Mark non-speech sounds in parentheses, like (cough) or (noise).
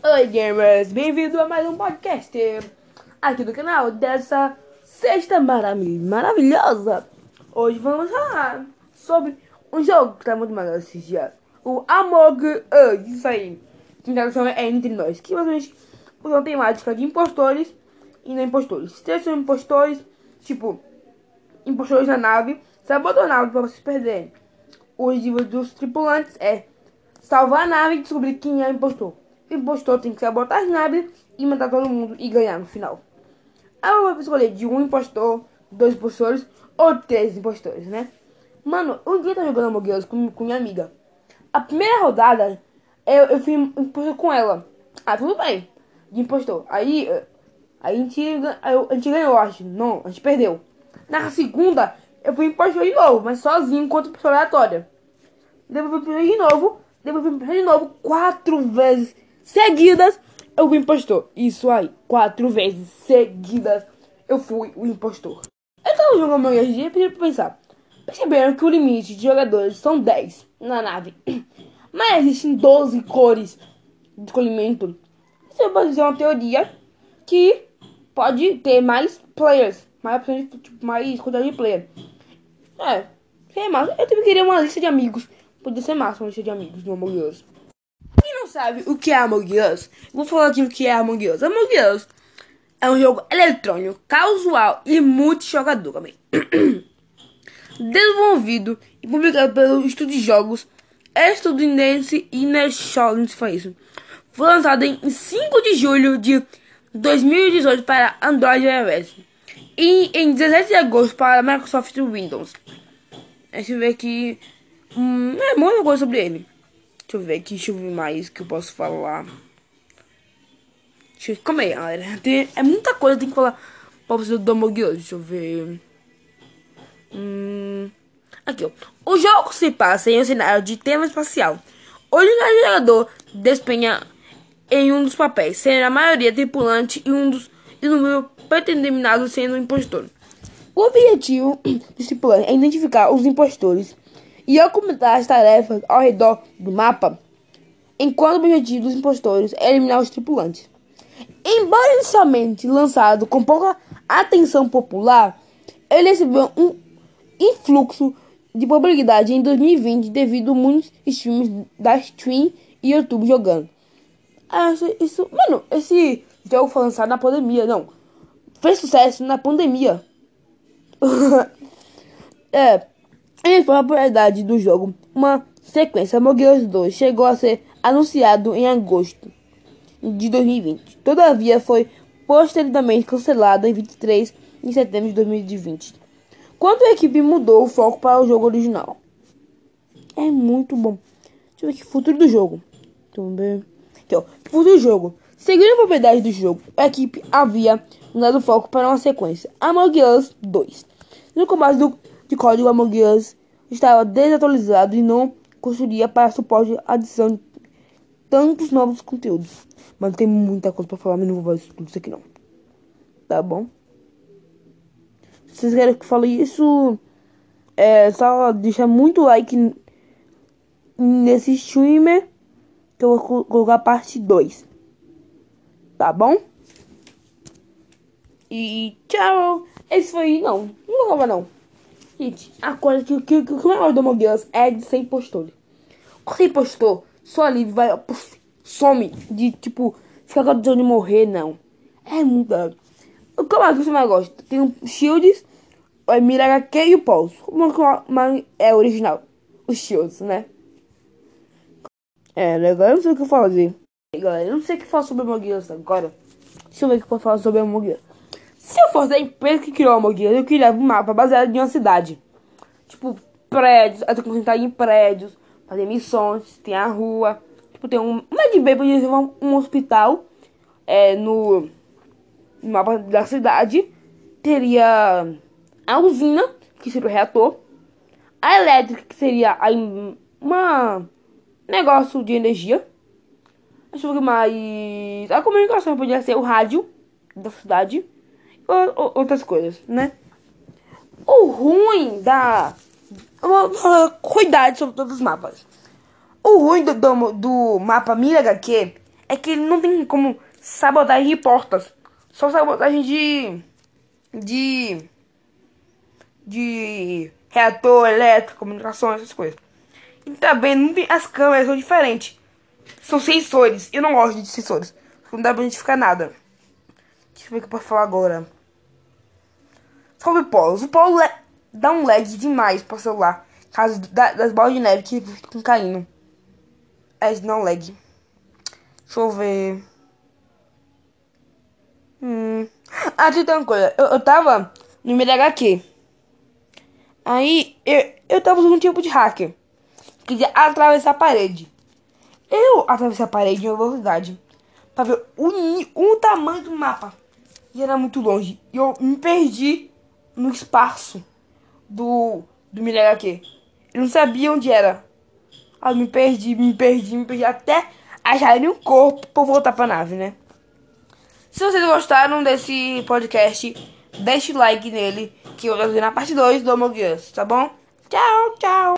Oi gamers, bem-vindo a mais um podcast aqui do canal dessa sexta maravilha, maravilhosa. Hoje vamos falar sobre um jogo que tá muito maneiro esses dias, o Among Us, isso aí, que tradução é Entre Nós, que basicamente usa temática de impostores e não impostores. Três são impostores, tipo, impostores na nave, sabotou a nave pra vocês perderem. O objetivo dos tripulantes é salvar a nave e descobrir quem é o impostor. Impostor tem que sabotar as naves e matar todo mundo e ganhar no final. Eu vou escolher de um impostor, dois impostores ou três impostores, né? Mano, um dia eu tava jogando Among Us com, com minha amiga. A primeira rodada, eu, eu fui impostor com ela. Ah, tudo bem. De impostor. Aí, aí a, gente, a gente ganhou, acho. Não, a gente perdeu. Na segunda, eu fui impostor de novo, mas sozinho contra pessoa aleatória. Depois eu fui de novo. Depois eu fui de novo quatro vezes seguidas. Eu fui impostor. Isso aí, quatro vezes seguidas eu fui o impostor. Eu tava jogando meu e pedi pra pensar. Perceberam que o limite de jogadores são 10 na nave. (clears throat) Mas existem 12 cores de escolhimento. Você pode dizer uma teoria que pode ter mais players. Mais, tipo, mais quantidade de players. É, seria massa. Eu também queria uma lista de amigos. Podia ser massa uma lista de amigos do Among Us. Sabe o que é Among Us, vou falar aqui o que é Among Us. Among Us é um jogo eletrônico, casual e multijogador também. (coughs) Desenvolvido e publicado pelo estúdio de jogos estadunidense Inner foi isso. Foi lançado em 5 de julho de 2018 para Android e iOS. E em 17 de agosto para Microsoft Windows. Deixa eu ver aqui. Hum, é muita coisa sobre ele. Deixa eu ver aqui, deixa eu ver mais que eu posso falar. Deixa eu... Calma aí, galera. Tem, é muita coisa, tem que falar pra você do Us. Deixa eu ver. Hum, aqui, ó. O jogo se passa em um cenário de tema espacial. O jogador despenha em um dos papéis, sendo a maioria tripulante e um dos e no meu predeterminado sendo um impostor. O objetivo desse plano é identificar os impostores e ocultar as tarefas ao redor do mapa, enquanto o objetivo dos impostores é eliminar os tripulantes. Embora inicialmente lançado com pouca atenção popular, ele recebeu um influxo de popularidade em 2020 devido a muitos streams da Stream e YouTube jogando. Ah, isso, mano, esse jogo foi lançado na pandemia, não. Fez sucesso na pandemia. (laughs) é, em propriedade do jogo, uma sequência Among Us 2 chegou a ser anunciado em agosto de 2020. Todavia, foi posteriormente cancelado em 23 de setembro de 2020. Quando a equipe mudou o foco para o jogo original. É muito bom. Deixa eu ver aqui, futuro do jogo. Também. Ó, futuro do jogo. Seguindo a propriedade do jogo, a equipe havia mudado o foco para uma sequência Among Us 2. No combate do, de código Among Us estava desatualizado e não construía para suporte a adição de tantos novos conteúdos. Mas tem muita coisa para falar, mas não vou fazer tudo isso aqui não. Tá bom? Se vocês querem que eu fale isso, é só deixar muito like nesse streamer que eu vou colocar parte 2 tá bom? E tchau. Esse foi. Não, não vou não. Gente, a coisa que, que, que, que o melhor do Among Us é de ser impostor. Quando você impostor, sua livre vai. Puff, some. De tipo, ficar com a de morrer, não. É muito. O que mais que você mais gosta? Tem o Shields, o Mira HQ e o Pulse. Mas é original. Os Shields, né? É, legal, eu não sei o que eu fazer galera, eu não sei o que falar sobre Among Us agora. Deixa eu ver o que eu posso falar sobre Among Us. Se eu fosse a empresa que criou Among Us, eu criava um mapa baseado em uma cidade. Tipo, prédios, eu tô concentrado em prédios, fazer missões, tem a rua. Tipo, tem um. Uma de bem podia um, um hospital é, no, no mapa da cidade. Teria a usina, que seria o reator. A elétrica, que seria a, uma negócio de energia. Eu ver mais. A comunicação podia ser o rádio da cidade outras coisas, né? O ruim da. Cuidado sobre todos os mapas. O ruim do, do, do mapa Mira HQ é que ele não tem como sabotagem de portas. Só sabotagem de. de. de reator elétrico, comunicação, essas coisas. E também não tem, as câmeras são diferentes. São sensores. Eu não gosto de sensores. Não dá pra identificar nada. Deixa eu ver o que eu posso falar agora. Sobre polos. O polo é, dá um lag demais pro celular. Caso da, das bolas de neve que ficam caindo. É, não lag. Deixa eu ver. Hum. Ah, tem uma coisa. Eu, eu tava no meio da HQ. Aí eu, eu tava usando um tipo de hacker. Queria atravessar a parede. Eu atravessei a parede em velocidade. Pra ver o, o tamanho do mapa. E era muito longe. E eu me perdi no espaço do, do Mira HQ. Eu não sabia onde era. Aí me perdi, me perdi, me perdi. Até acharem um corpo pra voltar pra nave, né? Se vocês gostaram desse podcast, deixe like nele. Que eu vou fazer na parte 2 do Among Us, tá bom? Tchau, tchau.